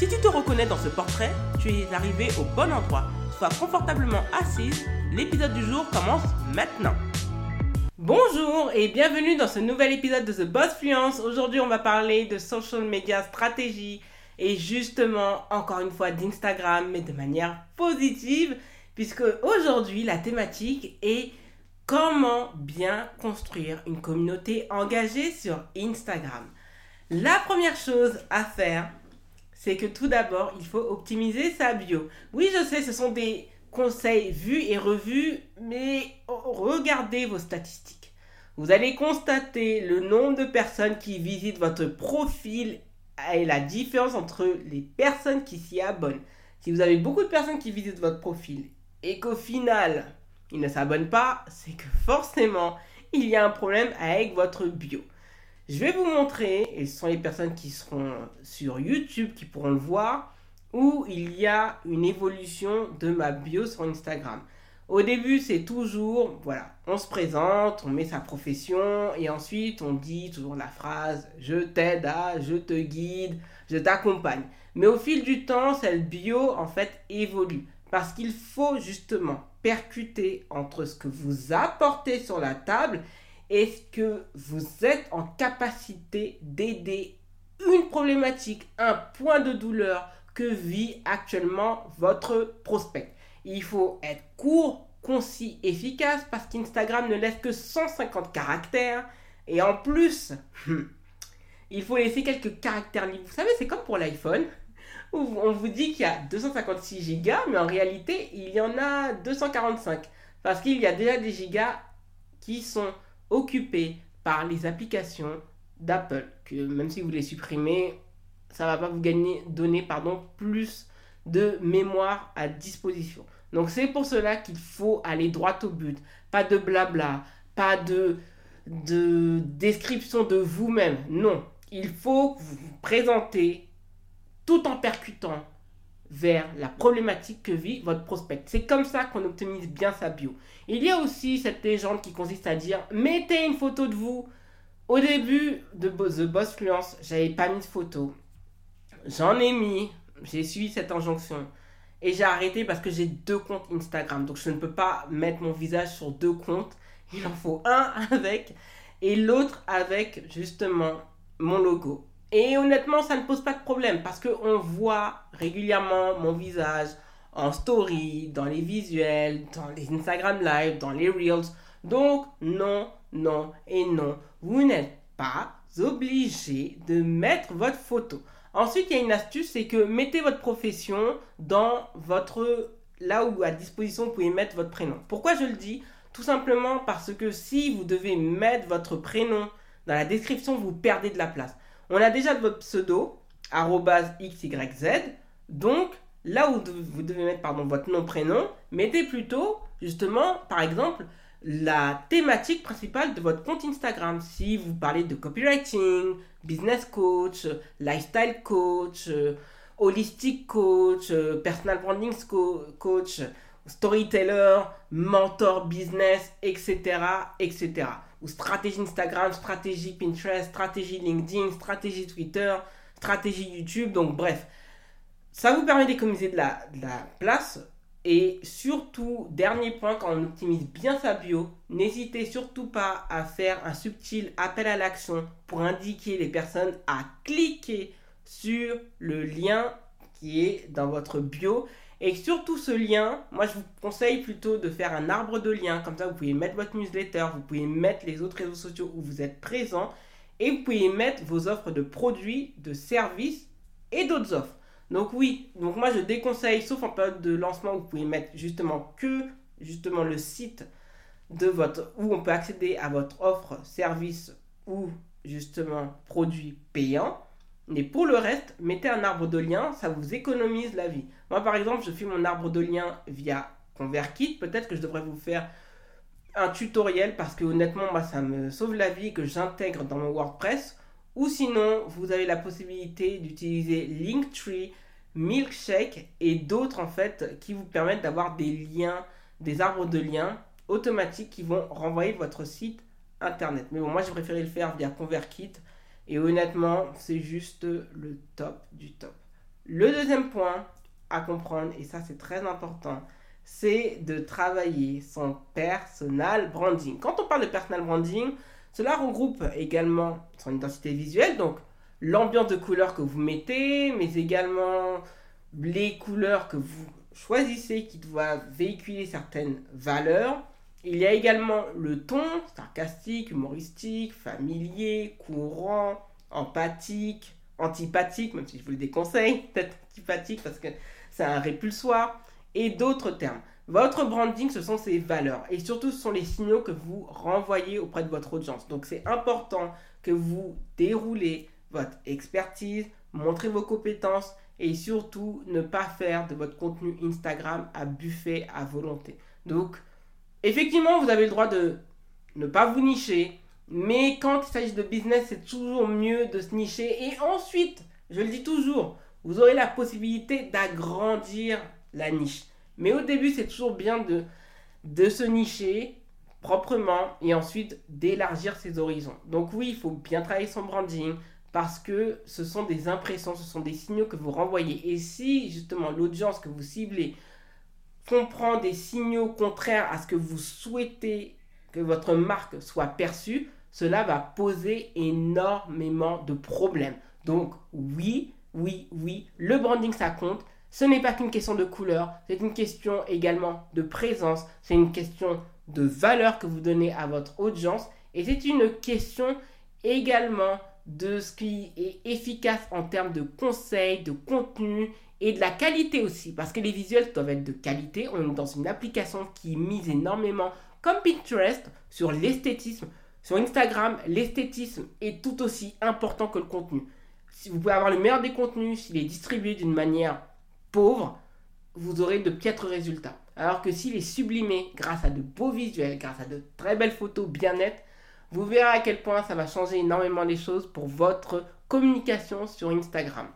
Si tu te reconnais dans ce portrait, tu es arrivé au bon endroit. Sois confortablement assise, l'épisode du jour commence maintenant. Bonjour et bienvenue dans ce nouvel épisode de The Boss Fluence. Aujourd'hui, on va parler de social media stratégie et justement, encore une fois, d'Instagram, mais de manière positive puisque aujourd'hui la thématique est comment bien construire une communauté engagée sur Instagram. La première chose à faire, c'est que tout d'abord, il faut optimiser sa bio. Oui, je sais, ce sont des conseils vus et revus, mais regardez vos statistiques. Vous allez constater le nombre de personnes qui visitent votre profil et la différence entre les personnes qui s'y abonnent. Si vous avez beaucoup de personnes qui visitent votre profil et qu'au final, il ne s'abonne pas, c'est que forcément, il y a un problème avec votre bio. Je vais vous montrer, et ce sont les personnes qui seront sur YouTube qui pourront le voir, où il y a une évolution de ma bio sur Instagram. Au début, c'est toujours, voilà, on se présente, on met sa profession, et ensuite on dit toujours la phrase je t'aide à, je te guide, je t'accompagne. Mais au fil du temps, cette bio, en fait, évolue. Parce qu'il faut justement percuter entre ce que vous apportez sur la table et ce que vous êtes en capacité d'aider une problématique, un point de douleur que vit actuellement votre prospect? Il faut être court, concis, efficace parce qu'Instagram ne laisse que 150 caractères et en plus, il faut laisser quelques caractères libres. Vous savez, c'est comme pour l'iPhone on vous dit qu'il y a 256 gigas, mais en réalité, il y en a 245. Parce qu'il y a déjà des gigas qui sont occupés par les applications d'Apple. Que même si vous les supprimez, ça va pas vous gagner, donner pardon, plus de mémoire à disposition. Donc c'est pour cela qu'il faut aller droit au but. Pas de blabla, pas de, de description de vous-même. Non, il faut vous présenter tout en percutant vers la problématique que vit votre prospect. C'est comme ça qu'on optimise bien sa bio. Il y a aussi cette légende qui consiste à dire mettez une photo de vous. Au début de The Boss Fluence, j'avais pas mis de photo. J'en ai mis, j'ai suivi cette injonction et j'ai arrêté parce que j'ai deux comptes Instagram. Donc je ne peux pas mettre mon visage sur deux comptes. Il en faut un avec et l'autre avec justement mon logo. Et honnêtement, ça ne pose pas de problème parce qu'on voit régulièrement mon visage en story, dans les visuels, dans les Instagram Live, dans les Reels. Donc, non, non et non. Vous n'êtes pas obligé de mettre votre photo. Ensuite, il y a une astuce, c'est que mettez votre profession dans votre... là où à disposition vous pouvez mettre votre prénom. Pourquoi je le dis? Tout simplement parce que si vous devez mettre votre prénom dans la description, vous perdez de la place. On a déjà votre pseudo, xyz. Donc, là où vous devez mettre votre nom, prénom, mettez plutôt, justement, par exemple, la thématique principale de votre compte Instagram. Si vous parlez de copywriting, business coach, lifestyle coach, holistic coach, personal branding coach, storyteller, mentor business, etc., etc ou stratégie Instagram, stratégie Pinterest, stratégie LinkedIn, stratégie Twitter, stratégie YouTube. Donc bref, ça vous permet d'économiser de la, de la place. Et surtout, dernier point, quand on optimise bien sa bio, n'hésitez surtout pas à faire un subtil appel à l'action pour indiquer les personnes à cliquer sur le lien qui est dans votre bio et surtout ce lien, moi je vous conseille plutôt de faire un arbre de liens. Comme ça, vous pouvez mettre votre newsletter, vous pouvez mettre les autres réseaux sociaux où vous êtes présent. Et vous pouvez mettre vos offres de produits, de services et d'autres offres. Donc oui, donc moi je déconseille, sauf en période de lancement, vous pouvez mettre justement que justement le site de votre où on peut accéder à votre offre, service ou justement produit payant. Mais pour le reste, mettez un arbre de lien, ça vous économise la vie. Moi, par exemple, je fais mon arbre de lien via ConvertKit. Peut-être que je devrais vous faire un tutoriel parce que honnêtement, moi, ça me sauve la vie que j'intègre dans mon WordPress. Ou sinon, vous avez la possibilité d'utiliser Linktree, Milkshake et d'autres en fait qui vous permettent d'avoir des liens, des arbres de liens automatiques qui vont renvoyer votre site internet. Mais bon, moi j'ai préféré le faire via ConvertKit et honnêtement, c'est juste le top du top. Le deuxième point à comprendre, et ça c'est très important, c'est de travailler son personal branding. Quand on parle de personal branding, cela regroupe également son identité visuelle, donc l'ambiance de couleurs que vous mettez, mais également les couleurs que vous choisissez qui doivent véhiculer certaines valeurs. Il y a également le ton, sarcastique, humoristique, familier, courant, empathique, antipathique, même si je vous le déconseille, peut-être antipathique parce que c'est un répulsoire, et d'autres termes. Votre branding, ce sont ces valeurs et surtout ce sont les signaux que vous renvoyez auprès de votre audience. Donc c'est important que vous déroulez votre expertise, montrez vos compétences et surtout ne pas faire de votre contenu Instagram à buffet à volonté. Donc effectivement, vous avez le droit de ne pas vous nicher, mais quand il s'agit de business, c'est toujours mieux de se nicher et ensuite, je le dis toujours, vous aurez la possibilité d'agrandir la niche. Mais au début, c'est toujours bien de, se nicher proprement et ensuite d'élargir ses horizons. Donc oui, il faut bien travailler son branding parce que ce sont des impressions, ce sont des signaux que vous renvoyez. Et si justement l'audience que vous ciblez comprend des signaux contraires à ce que vous souhaitez que votre marque soit perçue, cela va poser énormément de problèmes. Donc oui, oui, oui, le branding ça compte, ce n'est pas qu'une question de couleur, c'est une question également de présence, c'est une question de valeur que vous donnez à votre audience et c'est une question également de ce qui est efficace en termes de conseils, de contenu et de la qualité aussi parce que les visuels doivent être de qualité. On est dans une application qui mise énormément comme Pinterest sur l'esthétisme. Sur Instagram, l'esthétisme est tout aussi important que le contenu. Si vous pouvez avoir le meilleur des contenus, s'il est distribué d'une manière pauvre, vous aurez de piètres résultats. Alors que s'il est sublimé grâce à de beaux visuels, grâce à de très belles photos bien nettes, vous verrez à quel point ça va changer énormément les choses pour votre communication sur Instagram.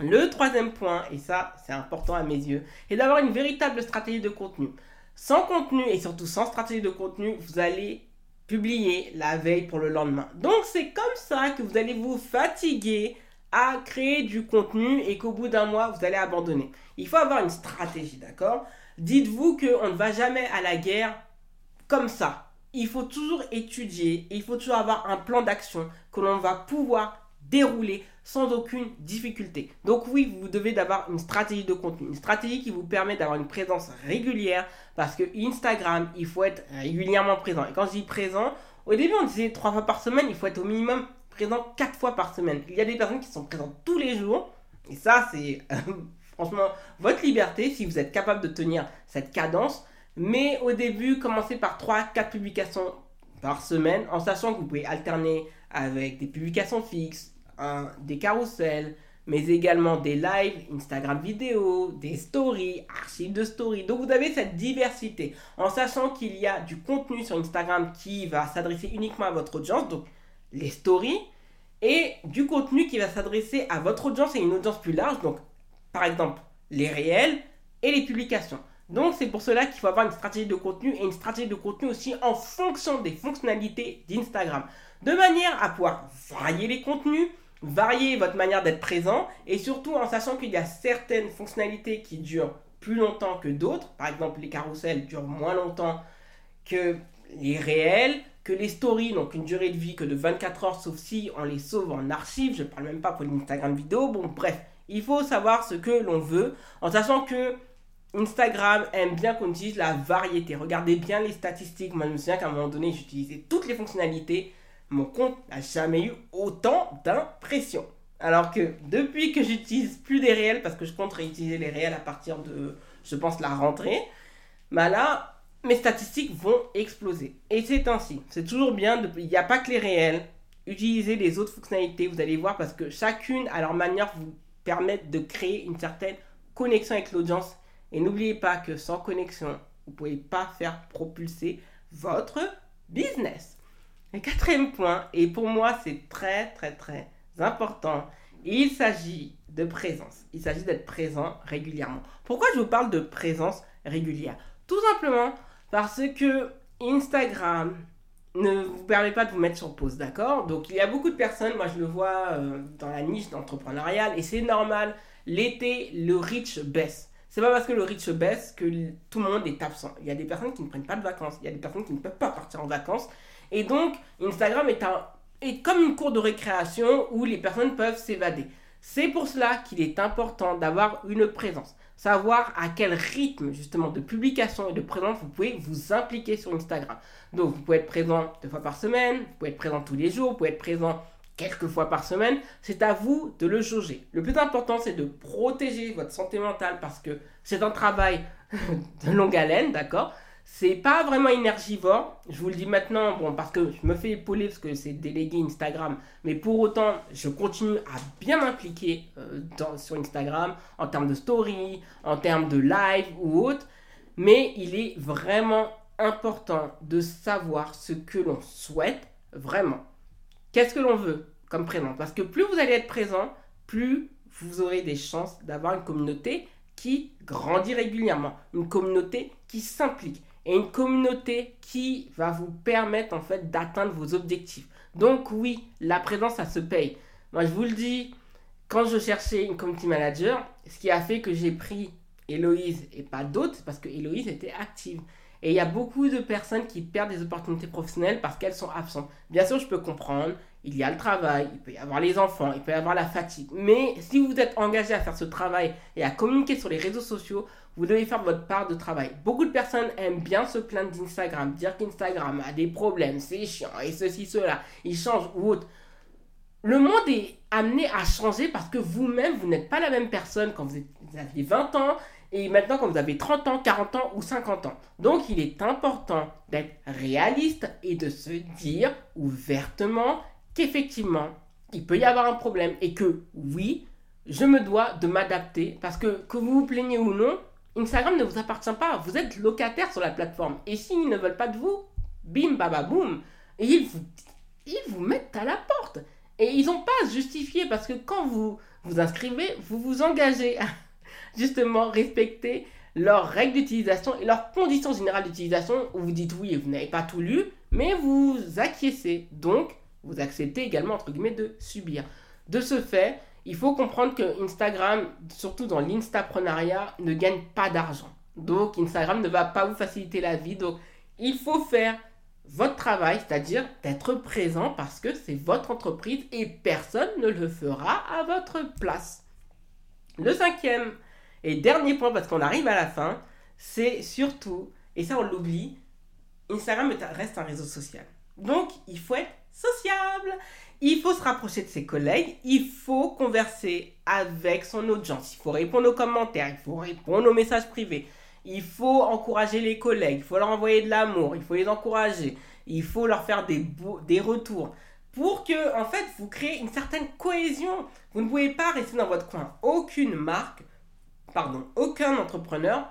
Le troisième point, et ça c'est important à mes yeux, est d'avoir une véritable stratégie de contenu. Sans contenu et surtout sans stratégie de contenu, vous allez publier la veille pour le lendemain. Donc c'est comme ça que vous allez vous fatiguer à créer du contenu et qu'au bout d'un mois, vous allez abandonner. Il faut avoir une stratégie, d'accord? Dites-vous qu'on ne va jamais à la guerre comme ça. Il faut toujours étudier, il faut toujours avoir un plan d'action que l'on va pouvoir dérouler sans aucune difficulté. Donc oui, vous devez d'avoir une stratégie de contenu, une stratégie qui vous permet d'avoir une présence régulière parce que Instagram, il faut être régulièrement présent. Et quand je dis présent, au début on disait trois fois par semaine, il faut être au minimum présent quatre fois par semaine. Il y a des personnes qui sont présentes tous les jours. Et ça, c'est franchement votre liberté si vous êtes capable de tenir cette cadence. Mais au début, commencez par 3-4 publications par semaine en sachant que vous pouvez alterner avec des publications fixes, des carousels, mais également des lives, Instagram vidéo, des stories, archives de stories. Donc vous avez cette diversité en sachant qu'il y a du contenu sur Instagram qui va s'adresser uniquement à votre audience. Donc les stories, et du contenu qui va s'adresser à votre audience et une audience plus large, donc par exemple les réels et les publications. Donc c'est pour cela qu'il faut avoir une stratégie de contenu et une stratégie de contenu aussi en fonction des fonctionnalités d'Instagram. De manière à pouvoir varier les contenus, varier votre manière d'être présent et surtout en sachant qu'il y a certaines fonctionnalités qui durent plus longtemps que d'autres. Par exemple les carousels durent moins longtemps que les réels, que les stories n'ont qu'une durée de vie que de 24 heures, sauf si on les sauve en archive. Je ne parle même pas pour l'Instagram vidéo. Bon, bref, il faut savoir ce que l'on veut, en sachant que Instagram aime bien qu'on utilise la variété. Regardez bien les statistiques. Moi, je me souviens qu'à un moment donné, j'utilisais toutes les fonctionnalités. Mon compte n'a jamais eu autant d'impressions. Alors que depuis que j'utilise plus des réels, parce que je compte réutiliser les réels à partir de, je pense, la rentrée, bah là, mes statistiques vont exploser. Et c'est ainsi. C'est toujours bien. Il n'y a pas que les réels. utilisez les autres fonctionnalités, vous allez voir, parce que chacune, à leur manière, vous permettent de créer une certaine connexion avec l'audience. Et n'oubliez pas que sans connexion, vous ne pouvez pas faire propulser votre business. Le quatrième point, et pour moi c'est très très très important, il s'agit de présence. Il s'agit d'être présent régulièrement. Pourquoi je vous parle de présence régulière? Tout simplement parce que Instagram ne vous permet pas de vous mettre sur pause, d'accord? Donc il y a beaucoup de personnes, moi je le vois euh, dans la niche d'entrepreneurial, et c'est normal, l'été, le reach baisse. C'est pas parce que le reach baisse que tout le monde est absent. Il y a des personnes qui ne prennent pas de vacances, il y a des personnes qui ne peuvent pas partir en vacances. Et donc, Instagram est, un, est comme une cour de récréation où les personnes peuvent s'évader. C'est pour cela qu'il est important d'avoir une présence. Savoir à quel rythme justement de publication et de présence vous pouvez vous impliquer sur Instagram. Donc vous pouvez être présent deux fois par semaine, vous pouvez être présent tous les jours, vous pouvez être présent quelques fois par semaine. C'est à vous de le jauger. Le plus important c'est de protéger votre santé mentale parce que c'est un travail de longue haleine, d'accord? C'est pas vraiment énergivore, je vous le dis maintenant, bon, parce que je me fais épauler parce que c'est délégué Instagram, mais pour autant, je continue à bien m'impliquer euh, sur Instagram en termes de story, en termes de live ou autre, mais il est vraiment important de savoir ce que l'on souhaite vraiment. Qu'est-ce que l'on veut comme présent Parce que plus vous allez être présent, plus vous aurez des chances d'avoir une communauté qui grandit régulièrement, une communauté qui s'implique et une communauté qui va vous permettre en fait d'atteindre vos objectifs. Donc oui, la présence, ça se paye. Moi, je vous le dis, quand je cherchais une community manager, ce qui a fait que j'ai pris Héloïse et pas d'autres, parce que Héloïse était active. Et il y a beaucoup de personnes qui perdent des opportunités professionnelles parce qu'elles sont absentes. Bien sûr, je peux comprendre il y a le travail, il peut y avoir les enfants, il peut y avoir la fatigue. Mais si vous êtes engagé à faire ce travail et à communiquer sur les réseaux sociaux, vous devez faire votre part de travail. Beaucoup de personnes aiment bien se plaindre d'Instagram, dire qu'Instagram a des problèmes, c'est chiant, et ceci, cela, il change ou autre. Le monde est amené à changer parce que vous-même, vous n'êtes pas la même personne quand vous, aviez 20 ans et maintenant quand vous avez 30 ans, 40 ans ou 50 ans. Donc il est important d'être réaliste et de se dire ouvertement qu'effectivement, il peut y avoir un problème et que oui, je me dois de m'adapter parce que que vous vous plaignez ou non, Instagram ne vous appartient pas. Vous êtes locataire sur la plateforme. Et s'ils ne veulent pas de vous, bim, baba, boum, ils vous, ils vous mettent à la porte. Et ils n'ont pas à se justifier parce que quand vous vous inscrivez, vous vous engagez justement respecter leurs règles d'utilisation et leurs conditions générales d'utilisation où vous dites oui vous n'avez pas tout lu, mais vous acquiescez. Donc, vous acceptez également, entre guillemets, de subir. De ce fait, il faut comprendre que Instagram, surtout dans l'instaprenariat, ne gagne pas d'argent. Donc, Instagram ne va pas vous faciliter la vie. Donc, il faut faire votre travail, c'est-à-dire d'être présent parce que c'est votre entreprise et personne ne le fera à votre place. Le cinquième et dernier point, parce qu'on arrive à la fin, c'est surtout, et ça on l'oublie, Instagram reste un réseau social. Donc, il faut être sociable. Il faut se rapprocher de ses collègues, il faut converser avec son audience, il faut répondre aux commentaires, il faut répondre aux messages privés, il faut encourager les collègues, il faut leur envoyer de l'amour, il faut les encourager, il faut leur faire des, des retours pour que, en fait, vous créez une certaine cohésion. Vous ne pouvez pas rester dans votre coin. Aucune marque, pardon, aucun entrepreneur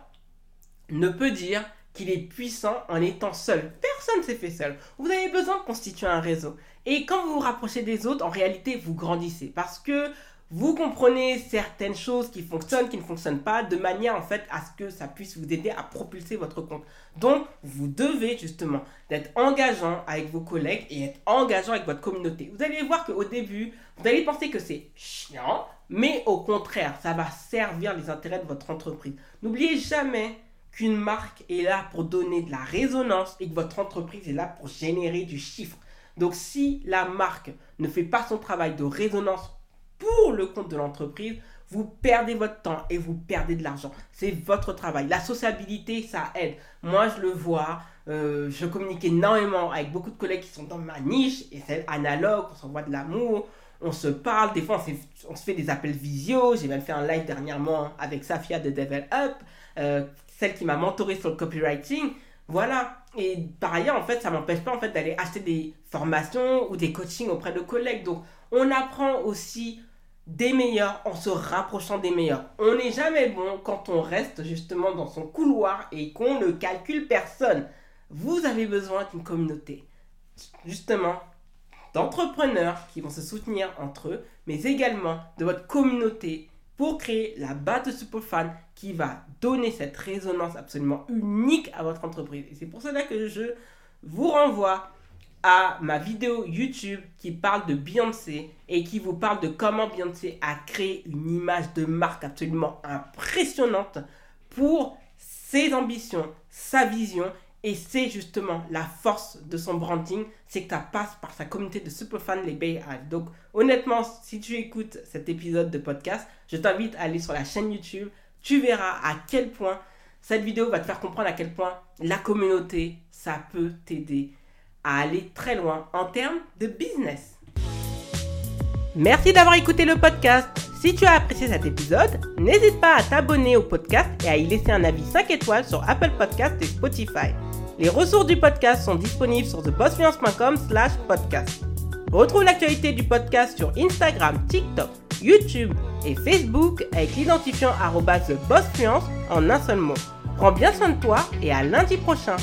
ne peut dire qu'il est puissant en étant seul. Personne ne s'est fait seul. Vous avez besoin de constituer un réseau. Et quand vous vous rapprochez des autres, en réalité, vous grandissez. Parce que vous comprenez certaines choses qui fonctionnent, qui ne fonctionnent pas, de manière en fait à ce que ça puisse vous aider à propulser votre compte. Donc, vous devez justement d'être engageant avec vos collègues et être engageant avec votre communauté. Vous allez voir qu'au début, vous allez penser que c'est chiant, mais au contraire, ça va servir les intérêts de votre entreprise. N'oubliez jamais qu'une marque est là pour donner de la résonance et que votre entreprise est là pour générer du chiffre. Donc si la marque ne fait pas son travail de résonance pour le compte de l'entreprise, vous perdez votre temps et vous perdez de l'argent. C'est votre travail. La sociabilité, ça aide. Moi, je le vois. Euh, je communique énormément avec beaucoup de collègues qui sont dans ma niche et c'est analogue. On s'envoie de l'amour, on se parle. Des fois, on, se fait des appels visio. J'ai même fait un live dernièrement avec Safia de Devel Up. Euh, celle qui m'a mentoré sur le copywriting. Voilà. Et par ailleurs, en fait, ça m'empêche pas en fait d'aller acheter des formations ou des coachings auprès de collègues. Donc, on apprend aussi des meilleurs en se rapprochant des meilleurs. On n'est jamais bon quand on reste justement dans son couloir et qu'on ne calcule personne. Vous avez besoin d'une communauté. Justement, d'entrepreneurs qui vont se soutenir entre eux, mais également de votre communauté pour créer la base de superfans qui va donner cette résonance absolument unique à votre entreprise. Et c'est pour cela que je vous renvoie à ma vidéo YouTube qui parle de Beyoncé et qui vous parle de comment Beyoncé a créé une image de marque absolument impressionnante pour ses ambitions, sa vision et c'est justement la force de son branding, c'est que ça passe par sa communauté de superfans, les Bay Hive. Donc honnêtement, si tu écoutes cet épisode de podcast, je t'invite à aller sur la chaîne YouTube. Tu verras à quel point cette vidéo va te faire comprendre à quel point la communauté, ça peut t'aider à aller très loin en termes de business. Merci d'avoir écouté le podcast. Si tu as apprécié cet épisode, n'hésite pas à t'abonner au podcast et à y laisser un avis 5 étoiles sur Apple Podcast et Spotify. Les ressources du podcast sont disponibles sur thebossfluence.com slash podcast. Retrouve l'actualité du podcast sur Instagram, TikTok, YouTube et Facebook avec l'identifiant TheBossFluence en un seul mot. Prends bien soin de toi et à lundi prochain.